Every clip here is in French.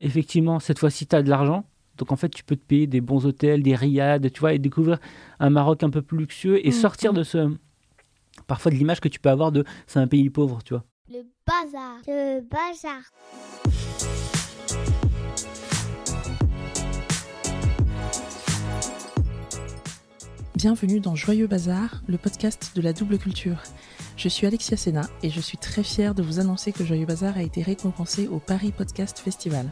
Effectivement, cette fois-ci, tu as de l'argent. Donc en fait, tu peux te payer des bons hôtels, des riades, tu vois, et découvrir un Maroc un peu plus luxueux et Mm, sortir mm. de ce parfois de l'image que tu peux avoir de c'est un pays pauvre, tu vois. Le bazar. Le bazar. Bienvenue dans Joyeux Bazar, le podcast de la double culture. Je suis Alexia Sena et je suis très fière de vous annoncer que Joyeux Bazar a été récompensé au Paris Podcast Festival.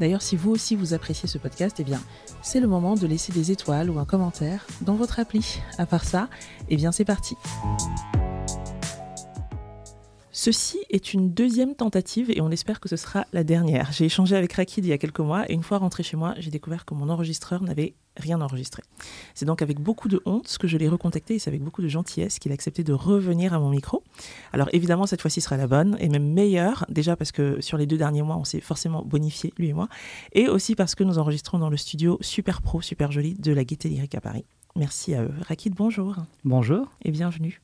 D'ailleurs, si vous aussi vous appréciez ce podcast, eh bien, c'est le moment de laisser des étoiles ou un commentaire dans votre appli. À part ça, eh bien, c'est parti. Ceci est une deuxième tentative et on espère que ce sera la dernière. J'ai échangé avec Rakid il y a quelques mois et une fois rentré chez moi, j'ai découvert que mon enregistreur n'avait rien enregistré. C'est donc avec beaucoup de honte que je l'ai recontacté et c'est avec beaucoup de gentillesse qu'il a accepté de revenir à mon micro. Alors évidemment, cette fois-ci sera la bonne et même meilleure, déjà parce que sur les deux derniers mois, on s'est forcément bonifié, lui et moi, et aussi parce que nous enregistrons dans le studio super pro, super joli de la Gaieté Lyrique à Paris. Merci à eux. Rakid, bonjour Bonjour, et bienvenue.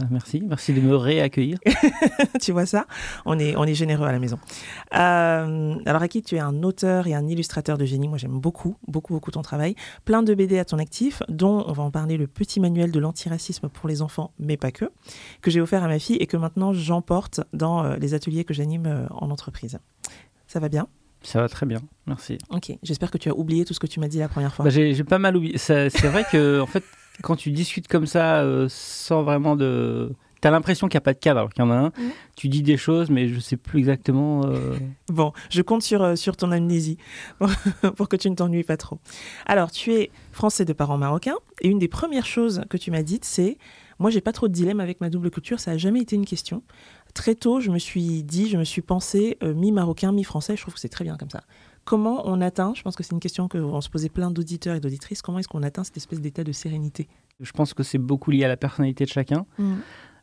Euh, merci, merci de me réaccueillir. tu vois ça? On est, on est généreux à la maison. Euh, alors, Aki, tu es un auteur et un illustrateur de génie. Moi, j'aime beaucoup, beaucoup, beaucoup ton travail. Plein de BD à ton actif, dont on va en parler le petit manuel de l'antiracisme pour les enfants, mais pas que, que j'ai offert à ma fille et que maintenant j'emporte dans euh, les ateliers que j'anime euh, en entreprise. Ça va bien? Ça va très bien, merci. Ok. J'espère que tu as oublié tout ce que tu m'as dit la première fois. Bah, j'ai pas mal oublié. C'est vrai que en fait, quand tu discutes comme ça, euh, sans vraiment de. T'as l'impression qu'il n'y a pas de cadre, alors qu'il y en a un. Tu dis des choses, mais je sais plus exactement. euh, Bon, je compte sur, euh, sur ton amnésie pour, pour que tu ne t'ennuies pas trop. Alors, tu es français de parents marocains et une des premières choses que tu m'as dites, c'est moi, j'ai pas trop de dilemme avec ma double culture, ça a jamais été une question. Très tôt, je me suis dit, je me suis pensé euh, mi-marocain, mi-français, je trouve que c'est très bien comme ça. Comment on atteint, je pense que c'est une question que vont se poser plein d'auditeurs et d'auditrices, comment est-ce qu'on atteint cette espèce d'état de sérénité? Je pense que c'est beaucoup lié à la personnalité de chacun.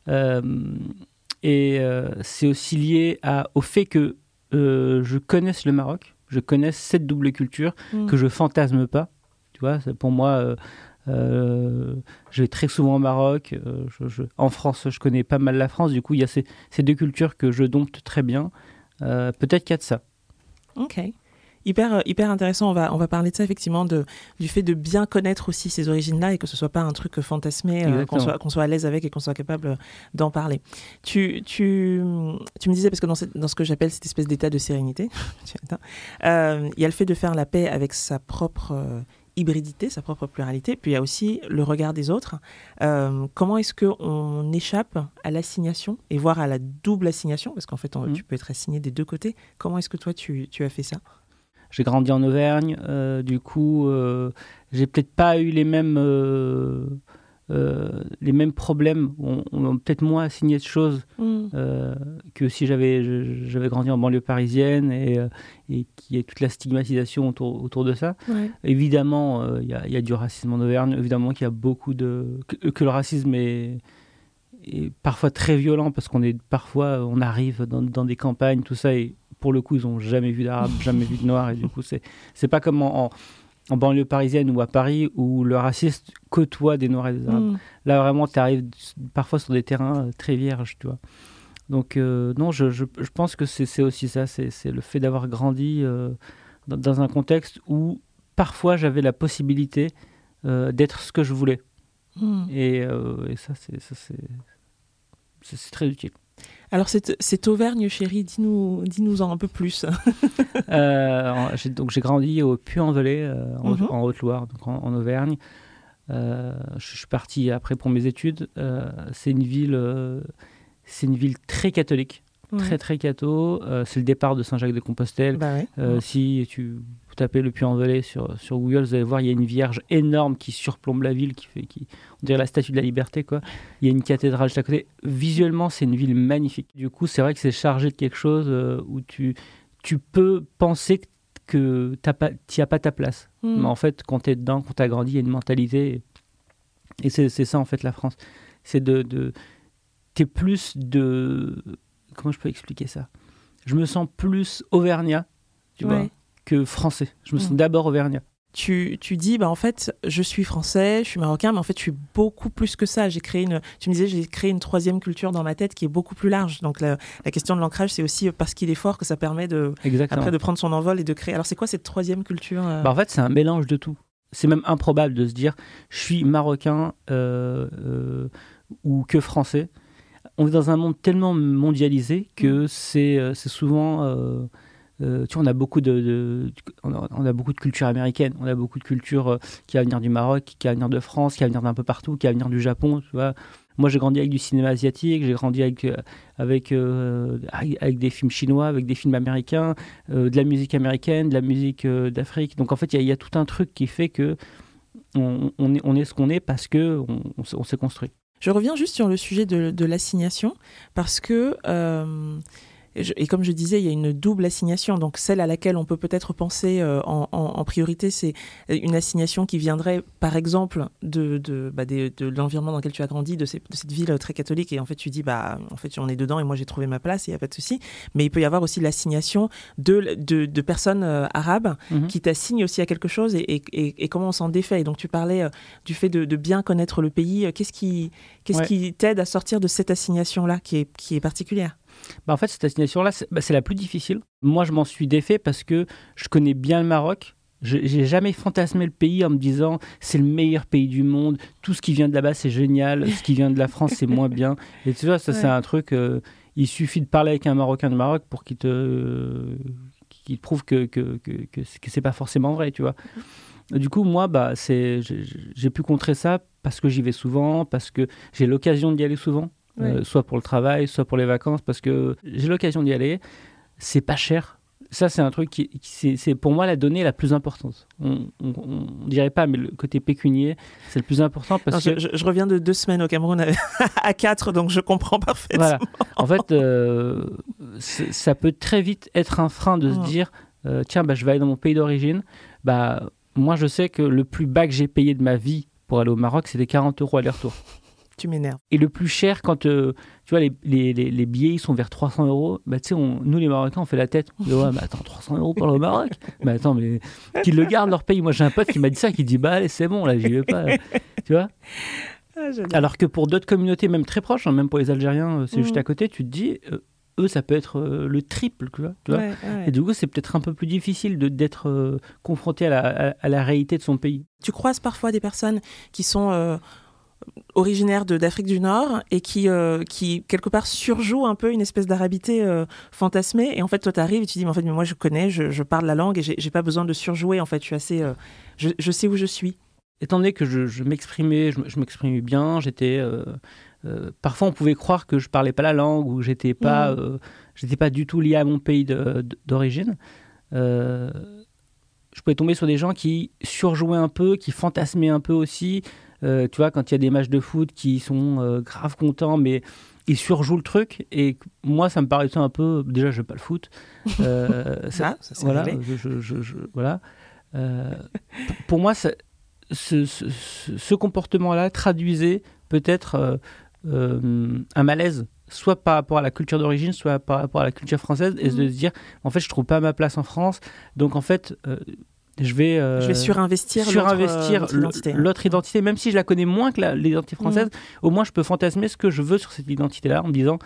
Euh, et euh, c'est aussi lié à, au fait que euh, je connaisse le Maroc, je connaisse cette double culture, Mm. que je fantasme pas. Tu vois, pour moi, euh, je vais très souvent au Maroc. euh, je- je- en France, je connais pas mal la France. Du coup, il y a ces, ces deux cultures que je dompte très bien. Euh, Peut-être qu'il y a de ça. Ok. Hyper, euh, hyper intéressant. On va, on va parler de ça, effectivement, de, du fait de bien connaître aussi ces origines-là et que ce soit pas un truc fantasmé, euh, qu'on soit, qu'on soit à l'aise avec et qu'on soit capable euh, d'en parler. Tu, tu, tu me disais, parce que dans, cette- dans ce que j'appelle cette espèce d'état de sérénité, euh, il y a le fait de faire la paix avec sa propre euh, hybridité, sa propre pluralité, puis il y a aussi le regard des autres. Euh, comment est-ce qu'on échappe à l'assignation et voire à la double assignation, parce qu'en fait, on- Mhm. tu peux être assigné des deux côtés. Comment est-ce que toi, tu, tu as fait ça? J'ai grandi en Auvergne, euh, du coup, euh, j'ai peut-être pas eu les mêmes, euh, euh, les mêmes problèmes. On, on peut-être moins assigné de choses euh, que si j'avais j'avais grandi en banlieue parisienne et, et qu'il y ait toute la stigmatisation autour, autour de ça. Ouais. Évidemment, il y, y a du racisme en Auvergne. Évidemment qu'il y a beaucoup de que, que le racisme est, est parfois très violent parce qu'on est parfois on arrive dans, dans des campagnes tout ça et pour le coup ils ont jamais vu d'arabe, jamais vu de noir et du coup c'est c'est pas comme en, en- en banlieue parisienne ou à Paris où le raciste côtoie des noirs et des arabes. Mm. Là, vraiment, tu arrives parfois sur des terrains euh, très vierges, tu vois. Donc, euh, non, je, je- je pense que c'est c'est aussi ça, c'est c'est le fait d'avoir grandi euh, dans, dans un contexte où parfois j'avais la possibilité euh, d'être ce que je voulais. Mm. Et, et ça, c'est ça, c'est c'est très utile. Alors, cette, cette Auvergne, chérie, dis-nous dis en un peu plus. Euh, donc j'ai grandi au Puy-en-Velay, euh, en, Mhm. en Haute-Loire, donc en, en Auvergne. Euh, je suis parti après pour mes études. Euh, c'est une ville, euh, c'est une ville très catholique, très très catho. C'est le départ de Saint-Jacques-de-Compostelle. Bah ouais. Si tu tapez le Puy-en-Velay sur, sur Google, vous allez voir, il y a une vierge énorme qui surplombe la ville, qui fait, qui, on dirait la statue de la liberté, quoi. Il y a une cathédrale juste à côté. Visuellement, c'est une ville magnifique. Du coup, c'est vrai que c'est chargé de quelque chose euh, où tu, tu peux penser que que tu n'y as pas ta place. Mm. Mais en fait, quand tu es dedans, quand tu as grandi, il y a une mentalité. Et, c'est ça, en fait, la France. C'est de. de tu es plus de. Comment je peux expliquer ça? Je me sens plus auvergnat, tu vois? Que français. Je me sens Mm. d'abord auvergnat. tu, tu dis, bah, en fait, je suis français, je suis marocain, mais en fait, je suis beaucoup plus que ça. J'ai créé une, tu me disais, j'ai créé une troisième culture dans ma tête qui est beaucoup plus large. Donc, la, la question de l'ancrage, c'est aussi parce qu'il est fort que ça permet de, Exactement. après de prendre son envol et de créer. Alors, c'est quoi cette troisième culture euh? Bah, en fait, c'est un mélange de tout. C'est même improbable de se dire je suis marocain euh, euh, ou que français. On est dans un monde tellement mondialisé que euh, c'est souvent. Euh, on a beaucoup de, de- on, a, on a beaucoup de culture américaine, on a beaucoup de culture euh, qui va venir du Maroc, qui va venir de France, qui va venir d'un peu partout, qui va venir du Japon. Tu vois. Moi, j'ai grandi avec du cinéma asiatique, j'ai grandi avec euh, avec, des films chinois, avec des films américains, de la musique américaine, de la musique d'Afrique. Donc en fait, il y, a- tout un truc qui fait que on, est, ce qu'on est parce que on, s'est- on s'est construit. Je reviens juste sur le sujet de, l'assignation, parce que, et, je- et comme je disais, il y a une double assignation. Donc, celle à laquelle on peut peut-être penser euh, en, en- en priorité, c'est une assignation qui viendrait, par exemple, de, de, bah, de l'environnement dans lequel tu as grandi, de, ces- de cette ville très catholique. Et en fait, tu dis, bah, en fait, on est dedans et moi, j'ai trouvé ma place, il n'y a pas de souci. Mais il peut y avoir aussi l'assignation de, personnes euh, arabes Mhm. qui t'assigne aussi à quelque chose et, et- et- et comment on s'en défait. Et donc tu parlais euh, du fait de, bien connaître le pays. Euh, Qu'est-ce qui, qu'est-ce Ouais. qui t'aide à sortir de cette assignation-là qui est, qui est particulière? Bah, en fait, cette assignation-là, c'est bah, c'est la plus difficile. Moi, je m'en suis défait parce que je connais bien le Maroc. Je j'ai jamais fantasmé le pays en me disant c'est le meilleur pays du monde, tout ce qui vient de là-bas c'est génial, ce qui vient de la France c'est moins bien. Et tu vois, ça c'est un truc, euh, il suffit de parler avec un Marocain du Maroc pour qu'il te, euh, te prouve que, que, que, que c'est- pas forcément vrai, tu vois. Du coup, moi, bah, j'ai pu contrer ça parce que j'y vais souvent, parce que j'ai l'occasion d'y aller souvent, euh, soit pour le travail, soit pour les vacances, parce que j'ai l'occasion d'y aller. C'est pas cher. Ça, c'est un truc qui, qui- c'est, pour moi la donnée la plus importante. On, on, on dirait pas, mais le côté pécunier, c'est le plus important parce Non, que je, reviens de deux semaines au Cameroun à, à quatre, donc je comprends parfaitement. Voilà. En fait, euh, ça peut très vite être un frein de se Mm. dire euh, tiens, bah, je vais aller dans mon pays d'origine. Bah, moi, je sais que le plus bas que j'ai payé de ma vie pour aller au Maroc, c'était 40 euros aller-retour. Tu m'énerves. Et le plus cher, quand euh, tu vois, les, les, les, les billets ils sont vers 300 euros, bah, tu sais, on- nous les Marocains, on fait la tête. On dit, ouais, mais attends, 300 euros pour au Maroc? Mais attends, mais qu'ils le gardent leur pays. Moi, j'ai un pote qui m'a dit ça, qui dit, bah, allez, c'est bon, là, j'y vais pas. Tu vois? Ah, alors que pour d'autres communautés, même très proches, hein, même pour les Algériens, euh, c'est juste à côté, tu te dis, euh, eux, ça peut être euh, le triple, tu vois. tu vois? Ouais, ouais. Et du coup, c'est peut-être un peu plus difficile de- d'être euh, confronté à la, à- à la réalité de son pays. Tu croises parfois des personnes qui sont euh, originaires de- d'Afrique du Nord et qui, euh, qui, quelque part, surjouent un peu une espèce d'arabité euh, fantasmée. Et en fait, toi, tu arrives et tu dis, mais en fait, mais moi, je connais, je, je parle la langue et j'ai pas besoin de surjouer. En fait, je suis assez. euh, je, je sais où je suis. Étant donné que je, je m'exprimais, je, m'exprimais bien, j'étais. parfois, on pouvait croire que je parlais pas la langue ou j'étais pas, euh, j'étais pas du tout lié à mon pays d'origine. Je pouvais tomber sur des gens qui surjouaient un peu, qui fantasmaient un peu aussi. Euh, tu vois, quand il y a des matchs de foot qui sont euh, grave contents, mais ils surjouent le truc. Et moi, ça me paraissait un peu. Déjà, je n'aime pas le foot. Euh, ça- Ah, ça, voilà, je, je- je- je- voilà. Pour- moi, ça- ce, ce- ce- ce comportement-là traduisait peut-être un malaise, soit par rapport à la culture d'origine, soit par rapport à la culture française, et Mhm. de se dire, en fait, je trouve pas ma place en France, donc en fait, euh, je vais, euh, je vais surinvestir, surinvestir l'autre, euh, le- l'autre identité. l'autre identité, même si je la connais moins que la- l'identité française, au moins je peux fantasmer ce que je veux sur cette identité-là en me disant,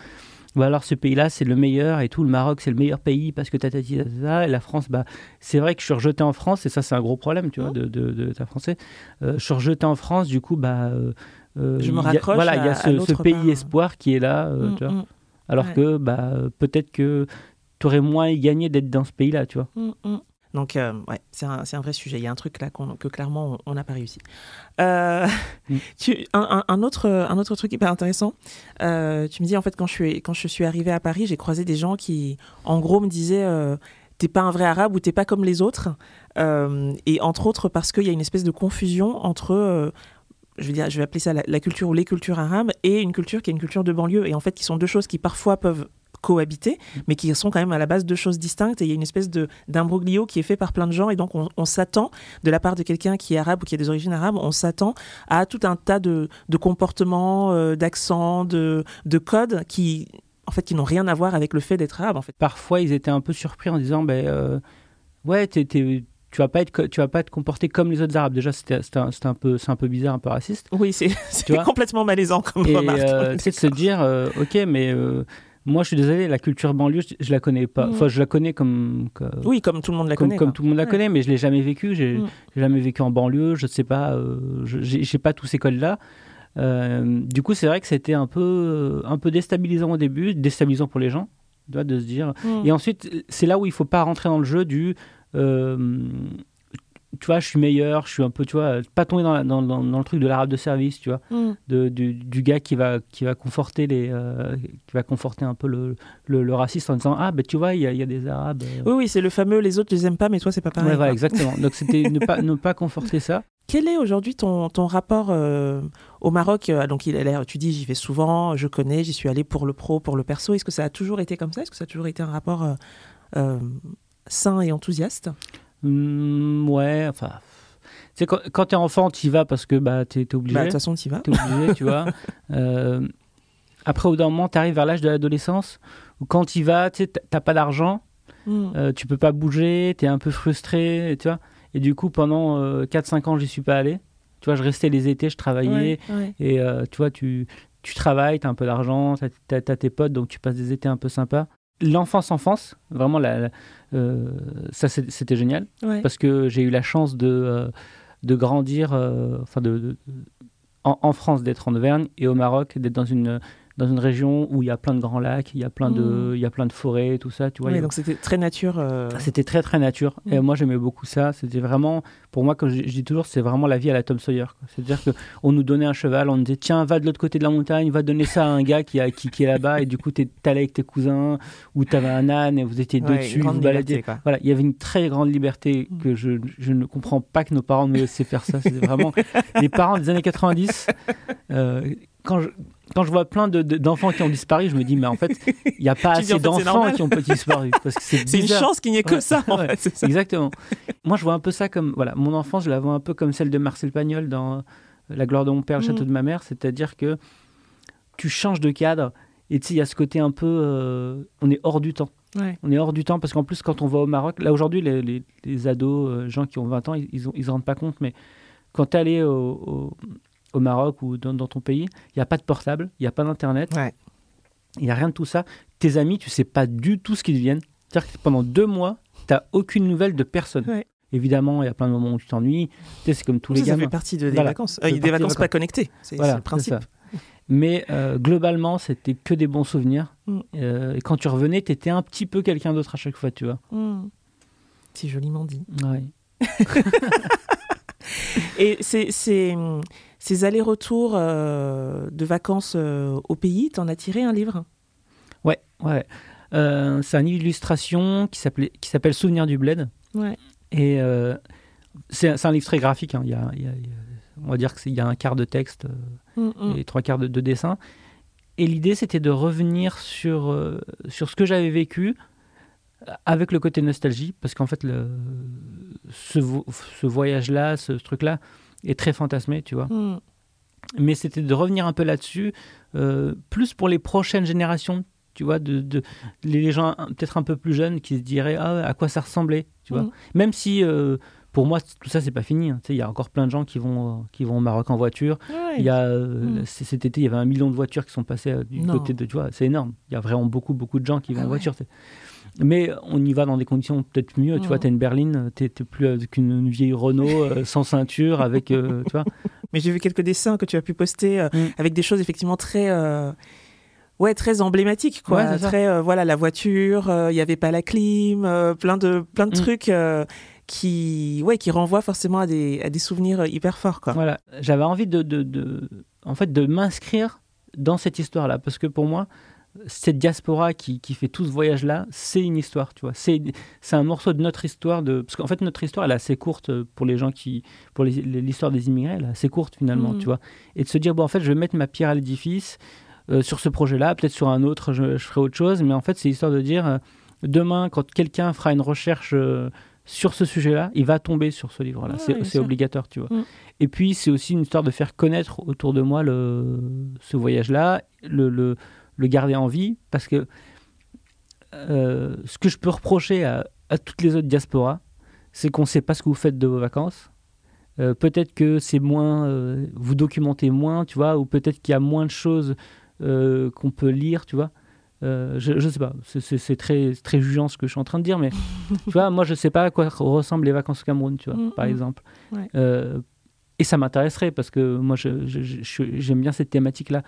bah alors ce pays-là c'est le meilleur et tout, le Maroc c'est le meilleur pays parce que tatati tatata, et la France, bah c'est vrai que je suis rejeté en France et ça c'est un gros problème, tu vois, de, de, de, ta français. Euh, je suis rejeté en France, du coup, bah. euh, euh, Je me y a- raccroche Voilà, il y a ce, ce l'autre pays part. espoir qui est là, euh, Mm, tu vois. mm, Alors Ouais. que bah, peut-être que tu aurais moins gagné d'être dans ce pays-là, tu vois. Donc, euh, ouais, c'est un, un vrai sujet. Il y a un truc là que clairement on n'a pas réussi. Euh, Mm. tu, un, un- autre, un autre truc hyper intéressant. euh, tu me dis en fait quand je suis quand je suis arrivée à Paris, j'ai croisé des gens qui, en gros, me disaient t'es pas un vrai arabe ou t'es pas comme les autres. Et entre autres parce qu'il y a une espèce de confusion entre je vais, dire, je vais appeler ça la, la culture ou les cultures arabes et une culture qui est une culture de banlieue. Et en fait, qui sont deux choses qui parfois peuvent cohabiter, mais qui sont quand même à la base deux choses distinctes. Et il y a une espèce de d'imbroglio qui est fait par plein de gens. Et donc, on, on s'attend, de la part de quelqu'un qui est arabe ou qui a des origines arabes, on s'attend à tout un tas de, de comportements, euh, d'accents, de, de codes qui, en fait, qui n'ont rien à voir avec le fait d'être arabe. En fait. Parfois, ils étaient un peu surpris en disant, ben, euh, ouais, t'es, t'es- tu vas pas être, tu vas pas te comporter comme les autres Arabes. Déjà, c'était c'était un, c'était un peu, c'est un peu bizarre, un peu raciste. Oui, c'est c'est complètement malaisant comme Et remarque. euh, tu sais, de se dire, euh, ok, mais euh, moi, je suis désolé, la culture banlieue, je, je la connais pas. Mm. Enfin, je la connais comme, comme, Oui, comme tout le monde la comme, connaît. comme quoi. tout le monde la Ouais. connaît, mais je l'ai jamais vécu. J'ai Mm. j'ai jamais vécu en banlieue. Je sais pas. euh, je- j'ai pas tous ces codes-là. Euh, du coup, c'est vrai que c'était un peu, un peu déstabilisant au début, déstabilisant pour les gens, de se dire. Mm. Et ensuite, c'est là où il faut pas rentrer dans le jeu du. euh, tu vois, je suis meilleur, je suis un peu, tu vois, pas tomber dans, la- dans, dans- dans le truc de l'arabe de service, tu vois, Mm. de, du, du gars qui va, qui va conforter les, euh, qui va conforter un peu le, le, le raciste en disant ah ben tu vois, il y, a- il y a des arabes. euh. Oui, oui, c'est le fameux les autres, je les aime pas, mais toi, c'est pas pareil. Ouais, exactement. Donc c'était ne pas, ne pas conforter ça. Quel est aujourd'hui ton, ton rapport euh, au Maroc Donc, il a l'air, tu dis, j'y vais souvent, je connais, j'y suis allé pour le pro, pour le perso. Est-ce que ça a toujours été comme ça? Est-ce que ça a toujours été un rapport sain et enthousiaste? Hmm, ouais, enfin. Tu sais, quand, quand t'es enfant, t'y vas parce que bah, t'es obligé. Bah, De toute façon, tu y vas. T'es obligé, tu vois. Euh, après, au bout d'un moment, t'arrives vers l'âge de l'adolescence où quand t'y vas, tu t'as- t'as pas d'argent, Mm. euh, tu peux pas bouger, t'es un peu frustré, tu vois. Et du coup, pendant euh, 4-5 ans, j'y suis pas allé. Tu vois, je restais les étés, je travaillais. Ouais, ouais. Et euh, tu vois, tu, tu travailles, tu as un peu d'argent, tu as, tes potes, donc tu passes des étés un peu sympas. L'enfance-enfance, vraiment, la, la- euh, ça c'était génial Ouais. parce que j'ai eu la chance de, euh, de grandir, euh, enfin de, de- en, en France, d'être en Auvergne et au Maroc, d'être dans une, dans une région où il y a plein de grands lacs, il y a plein, de, Mm. il y a plein de forêts, tout ça, tu vois. a- donc c'était très nature. euh, c'était très très nature. Et Mm. moi j'aimais beaucoup ça. C'était vraiment, pour moi, comme je, je dis toujours, c'est vraiment la vie à la Tom Sawyer. C'est-à-dire que on nous donnait un cheval, on nous disait tiens, va de l'autre côté de la montagne, va donner ça à un gars qui, a- qui, qui est là-bas. Et du coup, tu allé avec tes cousins, ou tu avais un âne et vous étiez deux ouais, dessus, vous baladiez. Voilà, il y avait une très grande liberté que je, je ne comprends pas que nos parents nous laissaient faire ça. C'était vraiment les parents des années 90. euh, quand je, quand je vois plein de- de- d'enfants qui ont disparu, je me dis, mais en fait, il n'y a pas assez en fait, c'est d'enfants qui ont disparu. C'est une chance qu'il n'y ait que Ouais, ça, en ouais. fait. ça. Exactement. Moi, je vois un peu ça comme. Voilà, mon enfance, je la vois un peu comme celle de Marcel Pagnol dans euh, La gloire de mon père, le château de ma mère. C'est-à-dire que tu changes de cadre. Et tu sais, il y a ce côté un peu. euh, on est hors du temps. Ouais. On est hors du temps parce qu'en plus, quand on va au Maroc, là aujourd'hui, les, les- les ados, euh, gens qui ont 20 ans, ils ne ils se rendent pas compte, mais quand tu es allé au, au- au Maroc ou dans, dans ton pays, il n'y a pas de portable, il n'y a pas d'internet, Ouais. il n'y a rien de tout ça. Tes amis, tu sais pas du tout ce qu'ils deviennent. C'est-à-dire que pendant deux mois, tu n'as aucune nouvelle de personne. Ouais. Évidemment, il y a plein de moments où tu t'ennuies. Tu sais, c'est comme tous les ça, ça gamins. fait partie de, des Voilà. vacances. Euh, des partie vacances pas connectées. C'est Voilà, le principe. Mais euh, globalement, c'était que des bons souvenirs. Mm. Euh, et quand tu revenais, tu étais un petit peu quelqu'un d'autre à chaque fois, tu vois. Mm. C'est joliment dit. Ouais. Et ces, allers-retours euh, de vacances euh, au pays, t'en as tiré un livre? Ouais, ouais. Euh, c'est une illustration qui s'appelait- qui s'appelle Souvenir du Bled. Ouais. Et c'est un livre très graphique. hein. Il, y a, il y on va dire qu'il y a un quart de texte Mm, mm. et trois quarts de, de dessin. Et l'idée, c'était de revenir sur, sur ce que j'avais vécu avec le côté nostalgie, parce qu'en fait, le, ce, vo- ce voyage-là, ce, truc-là, est très fantasmé, tu vois. Mm. Mais c'était de revenir un peu là-dessus, euh, plus pour les prochaines générations, tu vois, de, de- les gens peut-être un peu plus jeunes qui se diraient ah, à quoi ça ressemblait, tu vois. Mm. Même si euh, pour moi tout ça c'est pas fini, hein. Il y a encore plein de gens qui vont qui vont au Maroc en voiture. Ouais. Il y a euh, Mm. cet été il y avait un million de voitures qui sont passées euh, du Non. côté de tu vois, c'est énorme. Il y a vraiment beaucoup beaucoup de gens qui vont Ah en ouais. voiture. Mais on y va dans des conditions peut-être mieux. Tu vois, t'as une berline, t'es plus avec une, une vieille Renault euh, sans ceinture, avec euh, tu vois. Mais j'ai vu quelques dessins que tu as pu poster euh, Mm. avec des choses effectivement très. euh, Ouais, très emblématiques, quoi. Ouais, très, euh, voilà, la voiture, euh, il n'y avait pas la clim, euh, plein de, plein de Mm. trucs euh, qui, ouais, qui renvoient forcément à des, à des souvenirs euh, hyper forts, quoi. Voilà, j'avais envie de, de, de- en fait, de m'inscrire dans cette histoire-là, parce que pour moi, cette diaspora qui, qui fait tout ce voyage-là, c'est une histoire, tu vois. C'est, c'est un morceau de notre histoire, de, parce qu'en fait, notre histoire, elle est assez courte pour les gens qui, pour les- l'histoire des immigrés, elle est assez courte finalement, Mhm. tu vois. Et de se dire, bon, en fait, je vais mettre ma pierre à l'édifice euh, sur ce projet-là, peut-être sur un autre, je, je ferai autre chose, mais en fait, c'est histoire de dire, euh, demain, quand quelqu'un fera une recherche euh, sur ce sujet-là, il va tomber sur ce livre-là. Ouais, c'est, c'est obligatoire, tu vois. Mm. Et puis, c'est aussi une histoire de faire connaître autour de moi le, ce voyage-là, le, le, le garder en vie, parce que euh, ce que je peux reprocher à, à toutes les autres diasporas, c'est qu'on ne sait pas ce que vous faites de vos vacances. Euh, peut-être que c'est moins, euh, vous documentez moins, tu vois, ou peut-être qu'il y a moins de choses qu'on peut lire, tu vois. Je ne sais pas, c'est- très, très jugeant ce que je suis en train de dire, mais tu vois, moi je sais pas à quoi ressemblent les vacances au Cameroun, tu vois, Mm, par mm. exemple. Ouais. Et ça m'intéresserait parce que moi j'aime bien cette thématique-là.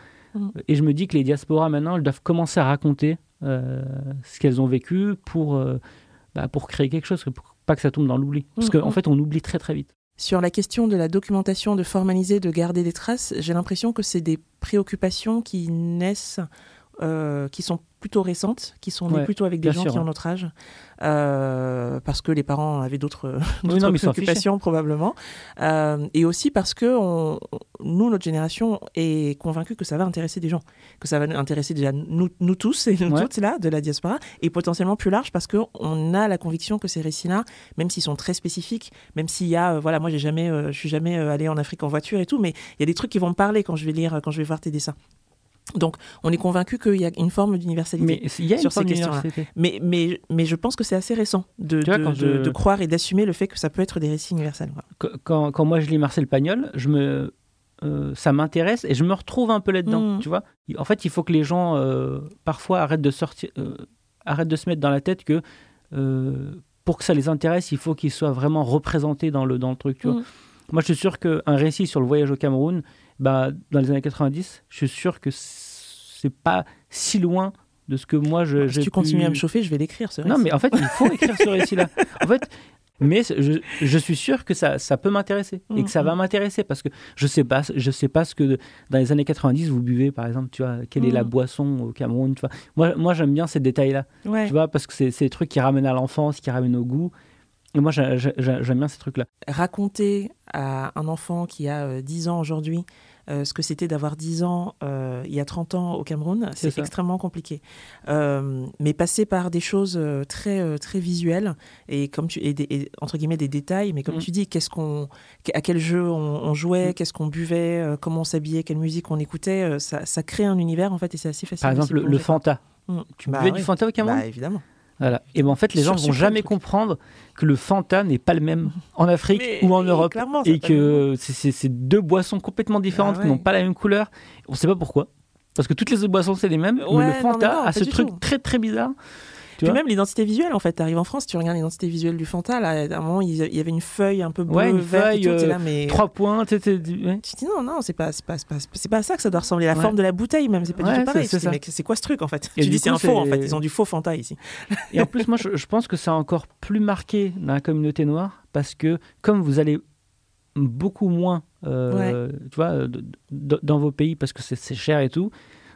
Et je me dis que les diasporas maintenant, elles doivent commencer à raconter euh, ce qu'elles ont vécu pour, euh, bah, pour créer quelque chose, pour pas que ça tombe dans l'oubli. Parce Mm, qu'en mm. fait, on oublie très très vite. Sur la question de la documentation, de formaliser, de garder des traces, j'ai l'impression que c'est des préoccupations qui naissent, euh, qui sont plutôt récentes, qui sont nées Ouais, plutôt avec des gens sûr, qui ont notre âge, euh, parce que les parents avaient d'autres préoccupations probablement, Euh, et aussi parce que on- nous, notre génération, est convaincue que ça va intéresser des gens, que ça va intéresser déjà nous, nous tous et nous Ouais. toutes là de la diaspora, et potentiellement plus large parce que on a la conviction que ces récits-là, même s'ils sont très spécifiques, même s'il y a, euh, voilà, moi j'ai jamais, je suis jamais allé en Afrique en voiture et tout, mais il y a des trucs qui vont me parler quand je vais lire, quand je vais voir tes dessins. Donc, on est convaincu qu'il y a une forme d'universalité. Sur ces questions-là. Mais, mais, mais je pense que c'est assez récent de, Tu vois, de, quand de- je- de croire et d'assumer le fait que ça peut être des récits universels. Voilà. Quand, quand moi je lis Marcel Pagnol, je me, euh, ça m'intéresse et je me retrouve un peu là-dedans. Mm. Tu vois en fait, il faut que les gens euh, parfois arrêtent de sortir, euh, arrêtent de se mettre dans la tête que pour que ça les intéresse, il faut qu'ils soient vraiment représentés dans le, dans le truc. Tu vois Mm. Moi, je suis sûr qu'un récit sur le voyage au Cameroun, bah, dans les années 90, je suis sûr que c'est pas si loin de ce que moi je. Si j'ai tu continues à me chauffer, je vais l'écrire. ce Non, récit. mais en fait, il faut écrire ce récit-là. En fait, mais je, je suis sûr que ça, ça peut m'intéresser et que ça va Mhm. m'intéresser parce que je sais pas, je sais pas ce que dans les années 90 vous buvez, par exemple, tu vois, quelle est la Mhm. boisson au Cameroun, tu vois. Moi, moi j'aime bien ces détails-là, Ouais. tu vois, parce que c'est des trucs qui ramènent à l'enfance, qui ramènent au goût. Et moi, j'ai- j'ai- j'aime bien ces trucs-là. raconter à un enfant qui a euh, 10 ans aujourd'hui euh, ce que c'était d'avoir 10 ans euh, il y a 30 ans au Cameroun, C'est extrêmement compliqué. Euh, mais passer par des choses très, très visuelles et, comme tu, et, des- et, entre guillemets des détails, mais comme Mm. tu dis, qu'est-ce qu'on, à quel jeu on, on jouait, Mm. qu'est-ce qu'on buvait, comment on s'habillait, quelle musique on écoutait, ça, ça crée un univers en fait et c'est assez facile. Par exemple, le. Fanta. Mm. Tu Bah buvais du Fanta au Cameroun? Bah évidemment. Voilà. Et ben en fait, les gens vont jamais comprendre que le Fanta n'est pas le même en Afrique Mais- ou en Europe. et que c'est- deux boissons complètement différentes Bah qui n'ont pas la même couleur. On ne sait pas pourquoi. Parce que toutes les autres boissons, c'est les mêmes. Ouais, mais le Fanta non, non, a ce truc tout. très très bizarre. Tu Puis vois même l'identité visuelle, en fait. Tu arrives en France, tu regardes l'identité visuelle du Fanta. Là, à un moment, il y avait une feuille un peu bleue, Ouais, une verte et feuille, tout. t'es euh, là, mais... Trois points. tu te dis non, non, c'est pas, pas, pas, pas ça que ça doit ressembler. La Ouais. forme de la bouteille, même, c'est pas Ouais, du tout pareil. c'est- ça. quoi ce truc, en fait Et Tu dis, c'est un faux, en fait. Ils ont du faux Fanta ici. Et en plus, moi, je, je pense que c'est encore plus marqué dans la communauté noire parce que comme vous allez beaucoup moins, euh, tu vois, dans vos pays parce que c'est c'est cher et tout,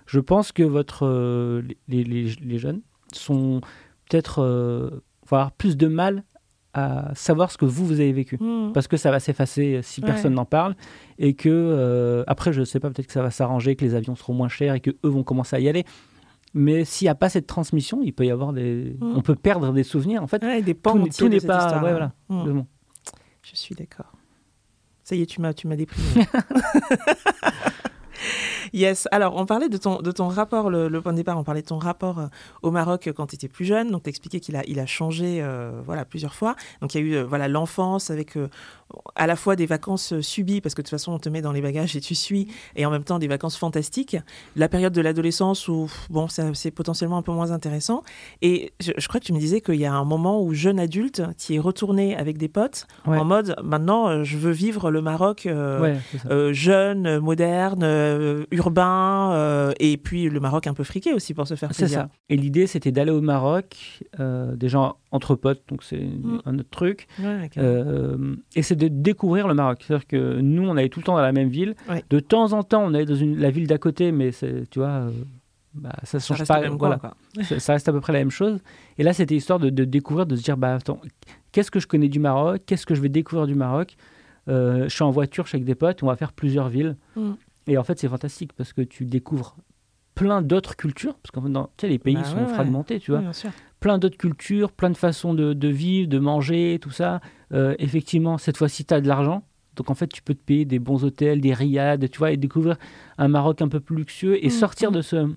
je pense que votre euh, les, les- les jeunes sont peut-être euh, avoir plus de mal à savoir ce que vous vous avez vécu Hmm. parce que ça va s'effacer si Ouais. personne n'en parle et que euh, après je sais pas peut-être que ça va s'arranger que les avions seront moins chers et que eux vont commencer à y aller mais s'il n'y a pas cette transmission il peut y avoir des Mm. on peut perdre des souvenirs en fait Ouais, des pans tout tout n'est pas ouais, voilà Hmm. Je suis d'accord. Ça y est, tu m'as, tu m'as déprimé. yes. Alors, on parlait de ton, de ton rapport, le, le point de départ, on parlait de ton rapport euh, au Maroc quand tu étais plus jeune. Donc, tu expliqué qu'il a, il a changé euh, voilà, plusieurs fois. Donc, il y a eu euh, voilà, l'enfance avec euh, à la fois des vacances euh, subies, parce que de toute façon, on te met dans les bagages et tu suis, et en même temps des vacances fantastiques. La période de l'adolescence où, bon, c'est potentiellement un peu moins intéressant. Et je, je crois que tu me disais qu'il y a un moment où, jeune adulte, tu es retourné avec des potes Ouais. en mode maintenant euh, je veux vivre le Maroc euh, Ouais, euh, jeune, euh, moderne, euh, urbain euh, et puis le Maroc un peu friqué aussi pour se faire C'est plaisir. ça. Et l'idée, c'était d'aller au Maroc, euh, déjà entre potes, donc c'est Mm. un autre truc. Ouais. Euh, et c'est de découvrir le Maroc. C'est-à-dire que nous, on allait tout le temps dans la même ville. Ouais. De temps en temps, on allait dans une, la ville d'à côté, mais tu vois, euh, bah, ça Ça change reste pas. même voilà. quoi. ça, ça reste à peu près la même chose. Et là, c'était histoire de, de découvrir, de se dire, bah attends, qu'est-ce que je connais du Maroc? Qu'est-ce que je vais découvrir du Maroc? Je suis en voiture, je suis avec des potes, on va faire plusieurs villes. Mm. Et en fait, c'est fantastique parce que tu découvres plein d'autres cultures, parce qu'en fait, dans- tu sais, les pays Bah sont ouais, fragmentés, tu vois. bien sûr. Plein d'autres cultures, plein de façons de, de vivre, de manger, tout ça. Euh, effectivement, cette fois-ci, tu as de l'argent. Donc en fait, tu peux te payer des bons hôtels, des riads, tu vois, et découvrir un Maroc un peu plus luxueux et Mm, sortir mm. de ce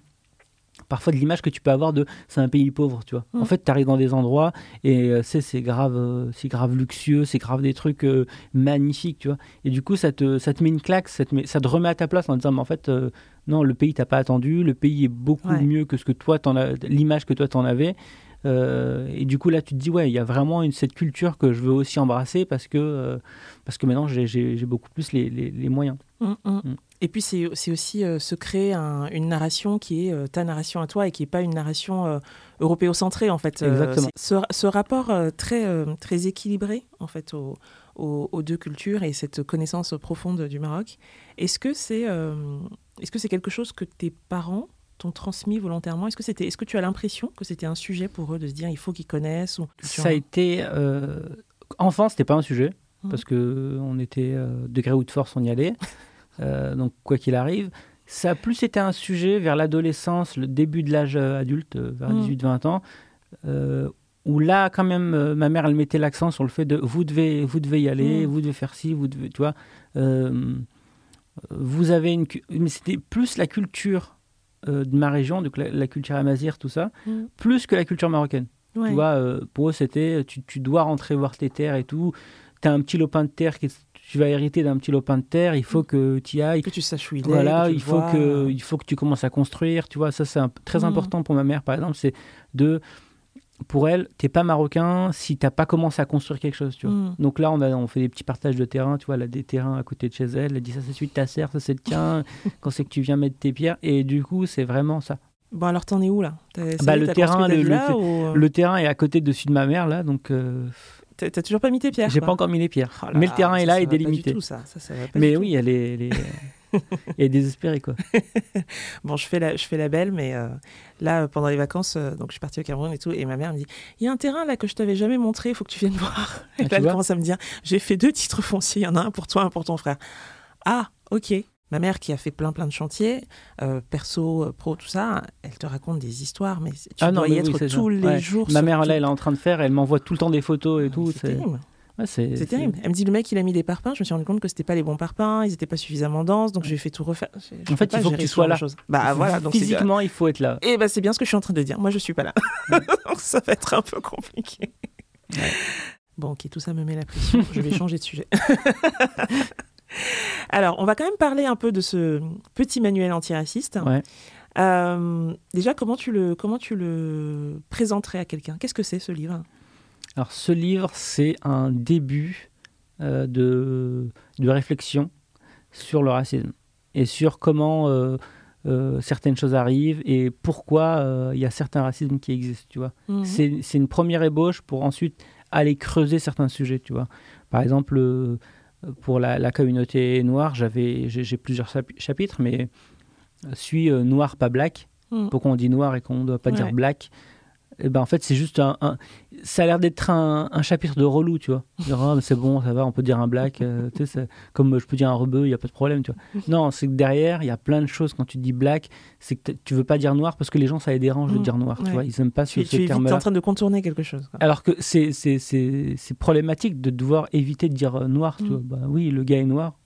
parfois de l'image que tu peux avoir de c'est un pays pauvre, tu vois. Mm. En fait, tu arrives dans des endroits et euh, c'est c'est grave, euh, c'est grave luxueux, c'est grave des trucs euh, magnifiques, tu vois. Et du coup, ça te, ça te met une claque, ça te, met, ça te remet à ta place en disant, mais en fait, non, le pays t'a pas attendu, le pays est beaucoup Ouais. mieux que ce que toi, t'en as, l'image que toi t'en avais. Euh, et du coup, là, tu te dis, ouais, il y a vraiment une, cette culture que je veux aussi embrasser parce que, euh, parce que maintenant, j'ai- beaucoup plus les, les- les moyens. Mm, mm. Mm. Et puis c'est aussi euh, se créer un- une narration qui est euh, ta narration à toi et qui n'est pas une narration euh, européocentrée en fait. Exactement. ce, ce rapport très, très équilibré en fait aux, deux cultures et cette connaissance profonde du Maroc. Est-ce que c'est euh, est-ce que c'est quelque chose que tes parents t'ont transmis volontairement? Est-ce que c'était est-ce que tu as l'impression que c'était un sujet pour eux de se dire il faut qu'ils connaissent ou Ça a été. Euh, enfant, c'était pas un sujet Mhm. parce que on était euh, de gré ou de force, on y allait. Euh, donc, quoi qu'il arrive. Ça a plus été un sujet vers l'adolescence, le début de l'âge euh, adulte, euh, vers Mhm. 18-20 ans, euh, où là, quand même, euh, ma mère, elle mettait l'accent sur le fait de vous devez, vous devez y aller, Mhm. vous devez faire ci, vous devez, tu vois. euh, vous avez une. Mais c'était plus la culture euh, de ma région, donc la, la culture amazigh, tout ça, Mm. plus que la culture marocaine. Ouais. Tu vois, euh, pour eux, c'était tu, tu dois rentrer voir tes terres et tout. Tu as un petit lopin de terre, qui, tu vas hériter d'un petit lopin de terre, il faut que tu y ailles. que tu saches où il est. Voilà, il faut, vois. que, il faut que tu commences à construire. Tu vois, ça, c'est très Mhm. important pour ma mère, par exemple. C'est de. Pour elle, t'es pas marocain si t'as pas commencé à construire quelque chose, tu vois. Mm. Donc là, on, a, on fait des petits partages de terrain, tu vois, elle a des terrains à côté de chez elle, elle dit ça c'est celui de ta serre, ça c'est le tien, quand c'est que tu viens mettre tes pierres, et du coup, c'est vraiment ça. Bon, alors t'en es où là? Bah, le terrain, construit ta le- le villa te- ou, Le terrain est à côté dessus de ma mère, là, donc euh, T'as toujours pas mis tes pierres j'ai pas encore mis les pierres. Oh là Mais le terrain est là et pas délimité. Du tout, ça. Ça, ça va pas Mais du tout. oui, elle est, elle est, elle est désespérée, quoi. Bon, je fais la, je fais la belle, mais euh, là, pendant les vacances, euh, donc je suis partie au Cameroun et tout, et ma mère me dit il y a un terrain là que je t'avais jamais montré, il faut que tu viennes voir. Et Ah, là, elle commence à me dire j'ai fait deux titres fonciers, il y en a un pour toi, un pour ton frère. Ah, ok. Ma mère qui a fait plein plein de chantiers, euh, perso, pro, tout ça, elle te raconte des histoires, mais tu Ah non, dois y mais oui, être ça. tous les Ouais. jours. Ma mère, là, elle est en train de faire, elle m'envoie tout le temps des photos et Mais tout. C'est. Ouais, c'est- terrible. Elle me dit le mec il a mis des parpaings. Je me suis rendu compte que c'était pas les bons parpaings, ils étaient pas suffisamment denses, donc je lui ai fait tout refaire. En fait, il faut que gérer tu sois là. Bah voilà, donc Physiquement, il faut être là. Et bah c'est bien ce que je suis en train de dire. Moi je suis pas là, donc ça va être un peu compliqué. Ouais. Bon, ok, tout ça me met la pression. je vais changer de sujet. Alors, on va quand même parler un peu de ce petit manuel antiraciste. Ouais. Euh, déjà, comment tu le comment tu le présenterais à quelqu'un? Qu'est-ce que c'est ce livre? Alors, ce livre, c'est un début euh, de, de réflexion sur le racisme et sur comment euh, euh, certaines choses arrivent et pourquoi il y a certains racismes qui existent, tu vois. Mhm. C'est une première ébauche pour ensuite aller creuser certains sujets, tu vois. Par exemple, pour la, la communauté noire, j'avais j'ai plusieurs chapi- chapitres, mais suis noir pas black. Mhm. Pourquoi on dit noir et qu'on ne doit pas Ouais. dire black? Et ben en fait c'est juste un, un- ça a l'air d'être un, un chapitre de relou tu vois Ah, c'est bon ça va on peut dire un black euh, tu sais, comme je peux dire un rebeu il y a pas de problème tu vois non c'est que derrière il y a plein de choses quand tu dis black c'est que tu veux pas dire noir parce que les gens ça les dérange de Mhm. dire noir tu vois ils aiment pas ce, Tu, ce tu terme là en train de contourner quelque chose. quoi. alors que c'est c'est- problématique de devoir éviter de dire euh, noir tu Mhm. vois bah oui le gars est noir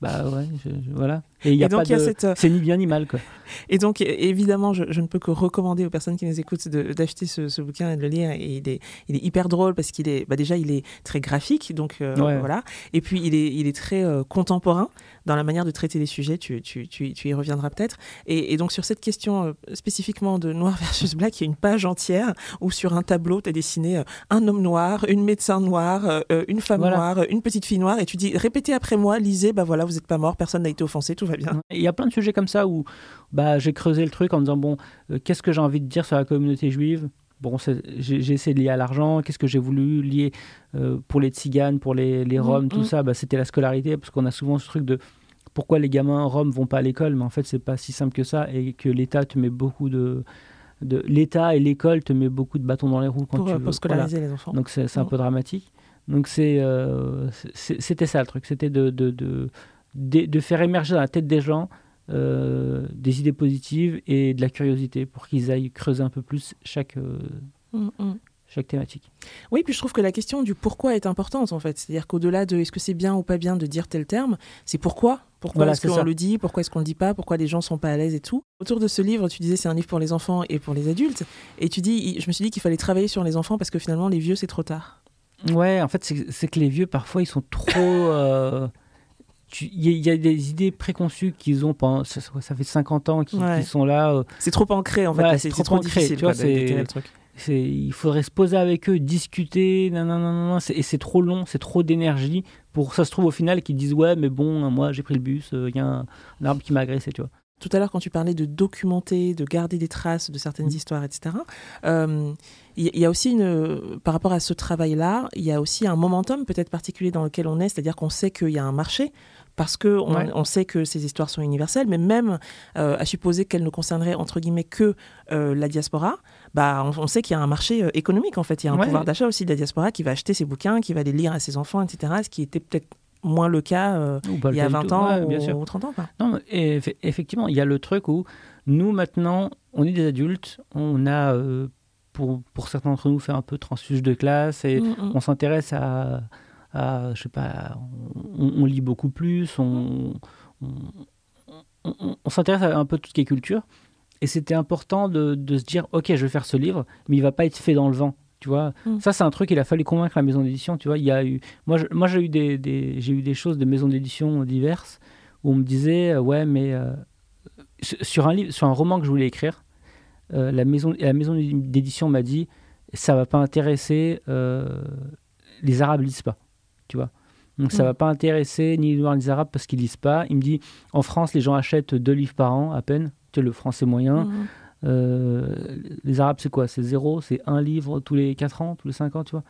bah ouais je- je- voilà et il y a Et donc, pas il y a de cette, euh, c'est ni bien ni mal quoi Et donc, évidemment, je, je ne peux que recommander aux personnes qui nous écoutent de- d'acheter ce, ce bouquin et de le lire. Et il est, il est hyper drôle parce qu'il est, bah déjà, il est très graphique, donc euh, Ouais. voilà. Et puis, il est, il est très euh, contemporain dans la manière de traiter les sujets. Tu, tu, tu, tu y reviendras peut-être. Et, et donc, sur cette question euh, spécifiquement de noir versus black, il y a une page entière où sur un tableau, tu as dessiné un homme noir, une médecin noire, une femme Voilà. noire, une petite fille noire. Et tu dis, répétez après moi, lisez, bah voilà, vous n'êtes pas mort, personne n'a été offensé, tout va bien. Il y a plein de sujets comme ça où bah, j'ai creusé le truc en me disant bon, euh, qu'est-ce que j'ai envie de dire sur la communauté juive? Bon, j'ai essayé de lier à l'argent. Qu'est-ce que j'ai voulu lier euh, pour les tziganes, pour les, les Mhm, roms, tout mhm. ça bah, C'était la scolarité, parce qu'on a souvent ce truc de pourquoi les gamins roms vont pas à l'école, mais en fait, c'est pas si simple que ça, et que l'État te met beaucoup de. de L'État et l'école te met beaucoup de bâtons dans les roues quand Pour, tu euh, veux. pour Voilà. scolariser les enfants. Donc c'est un Mm. peu dramatique. Donc euh, c'était ça le truc, c'était de, de, de, de, de faire émerger dans la tête des gens euh, des idées positives et de la curiosité pour qu'ils aillent creuser un peu plus chaque, euh, Mm, mm. chaque thématique. Oui, puis je trouve que la question du pourquoi est importante en fait. C'est-à-dire qu'au-delà de est-ce que c'est bien ou pas bien de dire tel terme, c'est pourquoi? Pourquoi Voilà, est-ce qu'on le dit? Pourquoi est-ce qu'on le dit pas? Pourquoi les gens sont pas à l'aise et tout? Autour de ce livre, tu disais c'est un livre pour les enfants et pour les adultes. Et tu dis, je me suis dit qu'il fallait travailler sur les enfants parce que finalement les vieux c'est trop tard. Ouais, en fait, c'est que les vieux, parfois, ils sont trop. euh, Il y, a- il y a des idées préconçues qu'ils ont pendant. Ça, ça fait 50 ans qu'ils Ouais. sont là. euh, C'est trop ancré en fait. Ouais, c'est trop trop, ancré, difficile tu vois, c'est- il faudrait se poser avec eux, discuter, nan, nan, nan, et c'est trop long, c'est trop d'énergie pour ça se trouve au final qu'ils disent ouais mais bon moi j'ai pris le bus, il y a un, un arbre qui m'a agressé tu vois. Tout à l'heure, quand tu parlais de documenter, de garder des traces de certaines Mhm. histoires, etc., euh, il y, a aussi une, par rapport à ce travail-là, il y a aussi un momentum peut-être particulier dans lequel on est, c'est-à-dire qu'on sait qu'il y a un marché parce que on, Ouais. on sait que ces histoires sont universelles, mais même euh, à supposer qu'elles ne concerneraient entre guillemets que euh, la diaspora, bah on, on sait qu'il y a un marché euh, économique en fait, il y a un Ouais. pouvoir d'achat aussi de la diaspora qui va acheter ses bouquins, qui va les lire à ses enfants, etc., ce qui était peut-être moins le cas euh, il y a cas du 20 tout. ans Ouais, ou, bien sûr. ou 30 ans. Quoi. Non, et effectivement, il y a le truc où nous, maintenant, on est des adultes, on a, pour, pour certains d'entre nous, fait un peu transfuge de classe et Mm, mm. on s'intéresse à, à, je sais pas, on, on lit beaucoup plus, on, s'intéresse à un peu tout ce qui est culture. Et c'était important de, de se dire, ok, je vais faire ce livre, mais il va pas être fait dans le vent. Tu vois, Mm. ça c'est un truc il a fallu convaincre la maison d'édition. Tu vois, il y a eu, moi, je- moi j'ai eu des, des- j'ai eu des choses de maisons d'édition diverses où on me disait, euh, ouais, mais euh, sur- sur un livre, sur un roman que je voulais écrire, euh, la maison, la maison d'édition m'a dit, ça va pas intéresser euh, les Arabes lisent pas, tu vois. Donc ça Mm. va pas intéresser ni les Noirs ni les Arabes parce qu'ils lisent pas. Il me dit, en France, les gens achètent deux livres par an à peine. Tu le français moyen. Mm. Euh, les Arabes, c'est quoi? C'est zéro, c'est un livre tous les 4 ans, tous les 5 ans, tu vois.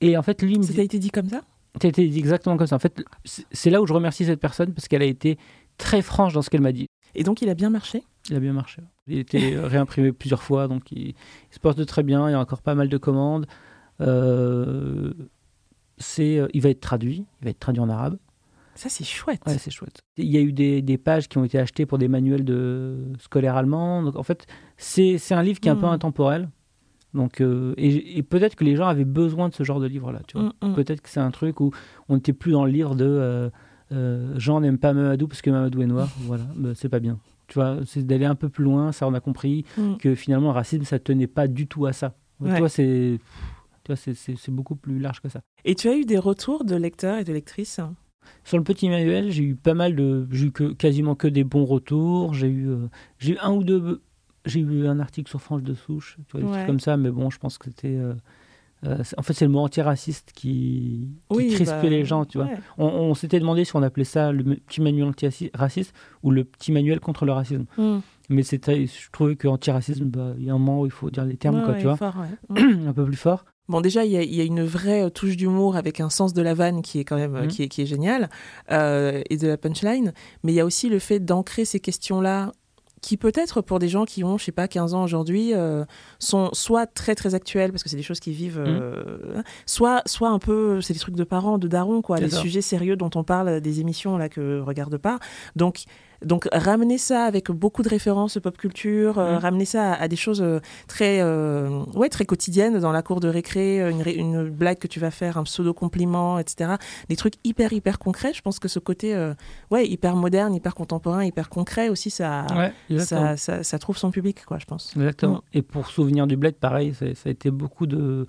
Et en fait, lui, il me Ça dit, t'a été dit comme ça? Ça a été dit exactement comme ça. En fait, c'est là où je remercie cette personne parce qu'elle a été très franche dans ce qu'elle m'a dit. Et donc il a bien marché? Il a bien marché. Il a été réimprimé plusieurs fois, donc il, il se porte très bien. Il y a encore pas mal de commandes. Euh, c'est, euh, il va être traduit. Il va être traduit en arabe. Ça c'est chouette. Ouais, c'est chouette. Il y a eu des, des pages qui ont été achetées pour des manuels de scolaires allemands. Donc en fait, c'est un livre qui est un peu Mm. intemporel. Donc, euh, et, et peut-être que les gens avaient besoin de ce genre de livre-là. Tu vois. Mm, mm. Peut-être que c'est un truc où on n'était plus dans le livre de euh, euh, Jean n'aime pas Mamadou parce que Mamadou est noir. voilà, bah, c'est pas bien. Tu vois, c'est d'aller un peu plus loin. Ça, on a compris que finalement, le racisme, ça tenait pas du tout à ça. Ouais. Tu vois, c'est c'est- beaucoup plus large que ça. Et tu as eu des retours de lecteurs et de lectrices Sur le petit manuel, j'ai eu pas mal de. J'ai eu que, quasiment que des bons retours. J'ai eu, euh, j'ai eu un ou deux. J'ai eu un article sur Franche de Souche, tu vois, des Ouais. trucs comme ça, mais bon, je pense que c'était. euh, euh, en fait, c'est le mot antiraciste qui, qui crispait bah, les gens, tu vois. On, on s'était demandé si on appelait ça le petit manuel antiraciste ou le petit manuel contre le racisme. Mm. Mais c'était, je trouvais que antirracisme, bah, il y a un moment où il faut dire les termes, Ouais, quoi, tu vois, fort, ouais. Mm. un peu plus fort. Bon, déjà, il y, a- il y a une vraie euh, touche d'humour avec un sens de la vanne qui est quand même euh, Mhm. qui, est, qui est génial euh, et de la punchline. Mais il y a aussi le fait d'ancrer ces questions-là qui peut-être pour des gens qui ont, je sais pas, 15 ans aujourd'hui, euh, sont soit très très actuelles parce que c'est des choses qui vivent, euh, soit soit un peu, c'est des trucs de parents, de darons quoi, les sujets sérieux dont on parle des émissions là que regarde pas. Donc donc ramener ça avec beaucoup de références pop culture, euh, Mhm. ramener ça à, à des choses euh, très euh, ouais très quotidiennes dans la cour de récré, une, ré- une blague que tu vas faire, un pseudo compliment, etc. Des trucs hyper hyper concrets. Je pense que ce côté euh, ouais hyper moderne, hyper contemporain, hyper concret aussi ça ouais, ça, ça, ça trouve son public quoi je pense. Exactement. Mm. Et pour Souvenir du Bled, pareil, ça a été beaucoup de,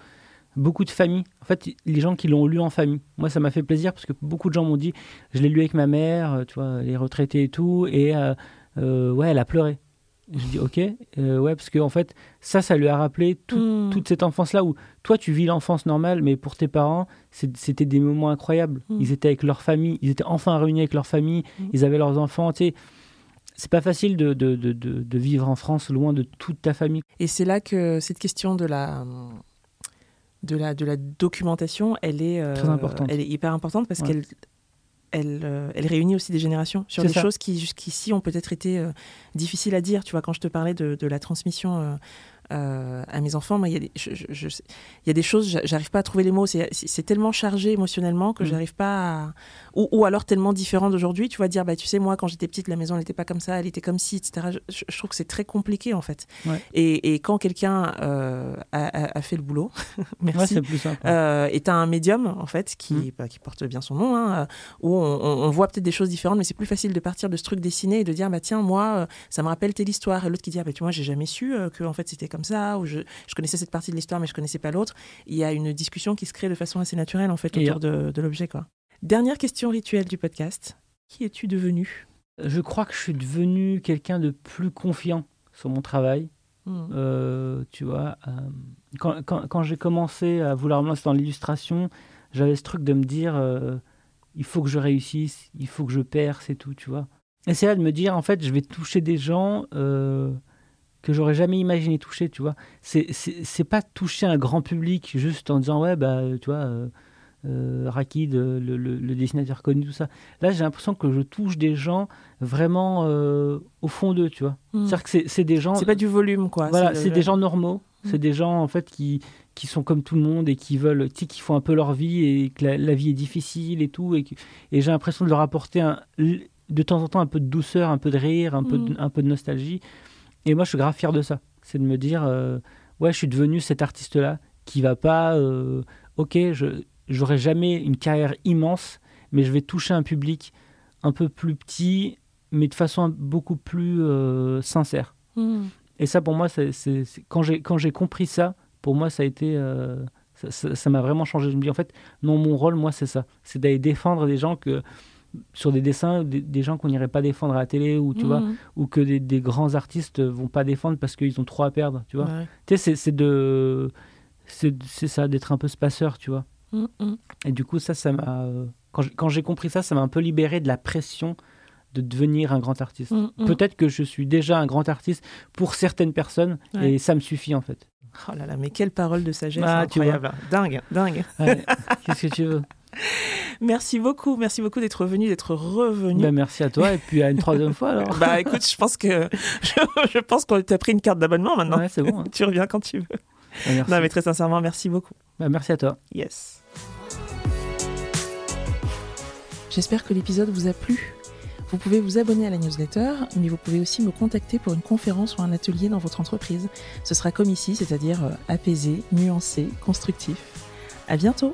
beaucoup de familles. En fait, les gens qui l'ont lu en famille. Moi, ça m'a fait plaisir parce que beaucoup de gens m'ont dit je l'ai lu avec ma mère, euh, tu vois, les retraités et tout, et euh, euh, ouais, elle a pleuré. Je dis ok, euh, ouais, parce que en fait, ça, ça lui a rappelé tout- Mm. toute cette enfance-là où toi, tu vis l'enfance normale, mais pour tes parents, c'était des moments incroyables. Mm. Ils étaient avec leur famille, ils étaient enfin réunis avec leur famille, Mm. ils avaient leurs enfants, tu sais. C'est pas facile de, de, de, de- de vivre en France loin de toute ta famille. Et c'est là que cette question de la de la de la documentation, elle est euh, Très importante. Elle est hyper importante parce Ouais. qu'elle elle, euh, elle réunit aussi des générations sur des ça. choses qui jusqu'ici ont peut-être été euh, difficiles à dire. Tu vois, quand je te parlais de, de la transmission euh, à mes enfants. Moi, il y, a des- je- je- je- il y a des choses, j'a- j'arrive pas à trouver les mots. C'est tellement chargé émotionnellement que Mhm. j'arrive pas à. Ou, ou alors tellement différent d'aujourd'hui. Tu vas dire, bah, tu sais, moi, quand j'étais petite, la maison, elle n'était pas comme ça, elle était comme ci, etc. Je, trouve que c'est très compliqué, en fait. Ouais. Et, et quand quelqu'un euh, a, fait le boulot, Ouais, merci. plus simple. euh, est un médium en fait qui, Mm. bah, qui porte bien son nom hein, où on, on- on voit peut-être des choses différentes mais c'est plus facile de partir de ce truc dessiné et de dire bah tiens moi ça me rappelle telle histoire et l'autre qui dit ah bah tu vois j'ai jamais su que en fait c'était comme ça ou je, je connaissais cette partie de l'histoire mais je connaissais pas l'autre il y a une discussion qui se crée de façon assez naturelle en fait Et, autour de, de l'objet quoi dernière question rituelle du podcast qui es-tu devenu? Je crois que je suis devenu quelqu'un de plus confiant sur mon travail. Mm. Euh, tu vois, euh, quand, quand- quand j'ai commencé à vouloir me lancer dans l'illustration, j'avais ce truc de me dire euh, il faut que je réussisse, il faut que je perce et tout, tu vois. Et c'est là de me dire en fait, je vais toucher des gens euh, que j'aurais jamais imaginé toucher, tu vois. C'est pas toucher un grand public juste en disant ouais, bah, tu vois. euh, euh, Rakid, euh, le, le- le dessinateur connu, tout ça. Là, j'ai l'impression que je touche des gens vraiment euh, au fond d'eux, tu vois. Mm. C'est-à-dire que c'est- des gens. c'est pas du volume quoi Voilà, c'est des gens normaux. Mm. C'est des gens en fait qui, qui sont comme tout le monde et qui veulent, tu sais, qui font un peu leur vie et que la, la vie est difficile et tout. Et, j'ai l'impression de leur apporter un- de temps en temps un peu de douceur, un peu de rire, un, peu, de, Mm. un peu de nostalgie. Et moi, je suis grave fier de ça. C'est de me dire, euh, ouais, je suis devenu cet artiste-là qui va pas, euh, ok, je j'aurai jamais une carrière immense, mais je vais toucher un public un peu plus petit, mais de façon beaucoup plus euh, sincère. Mm. Et ça, pour moi, c'est, quand, j'ai, quand j'ai compris ça, pour moi, ça a été. ça, m'a vraiment changé. Je me dis, en fait, non, mon rôle, moi, c'est ça. C'est d'aller défendre des gens que. Sur des dessins, des, des gens qu'on n'irait pas défendre à la télé, ou, tu vois, Mm. ou que des, des grands artistes vont pas défendre parce qu'ils ont trop à perdre, tu vois. Ouais. Tu sais, c'est, de. C'est, c'est ça, d'être un peu spaceur, tu vois. Mm, mm. Et du coup, ça, ça m'a. Quand j'ai, compris ça, ça m'a un peu libéré de la pression de devenir un grand artiste. Peut-être que je suis déjà un grand artiste pour certaines personnes Ouais. et ça me suffit en fait. Oh là là, mais quelle parole de sagesse Ah, tu vois. incroyable. Dingue, dingue. Ouais. Qu'est-ce que tu veux? Merci beaucoup, merci beaucoup d'être venu, d'être revenu. Ben, Merci à toi et puis à une troisième fois alors. Bah écoute, je pense que je, je pense qu'on t'a pris une carte d'abonnement maintenant. Ouais, c'est bon. hein. Tu reviens quand tu veux. Ben, merci. Non mais très sincèrement, merci beaucoup. Ben, merci à toi. Yes. J'espère que l'épisode vous a plu. Vous pouvez vous abonner à la newsletter, mais vous pouvez aussi me contacter pour une conférence ou un atelier dans votre entreprise. Ce sera comme ici, c'est-à-dire euh, apaisé, nuancé, constructif. À bientôt!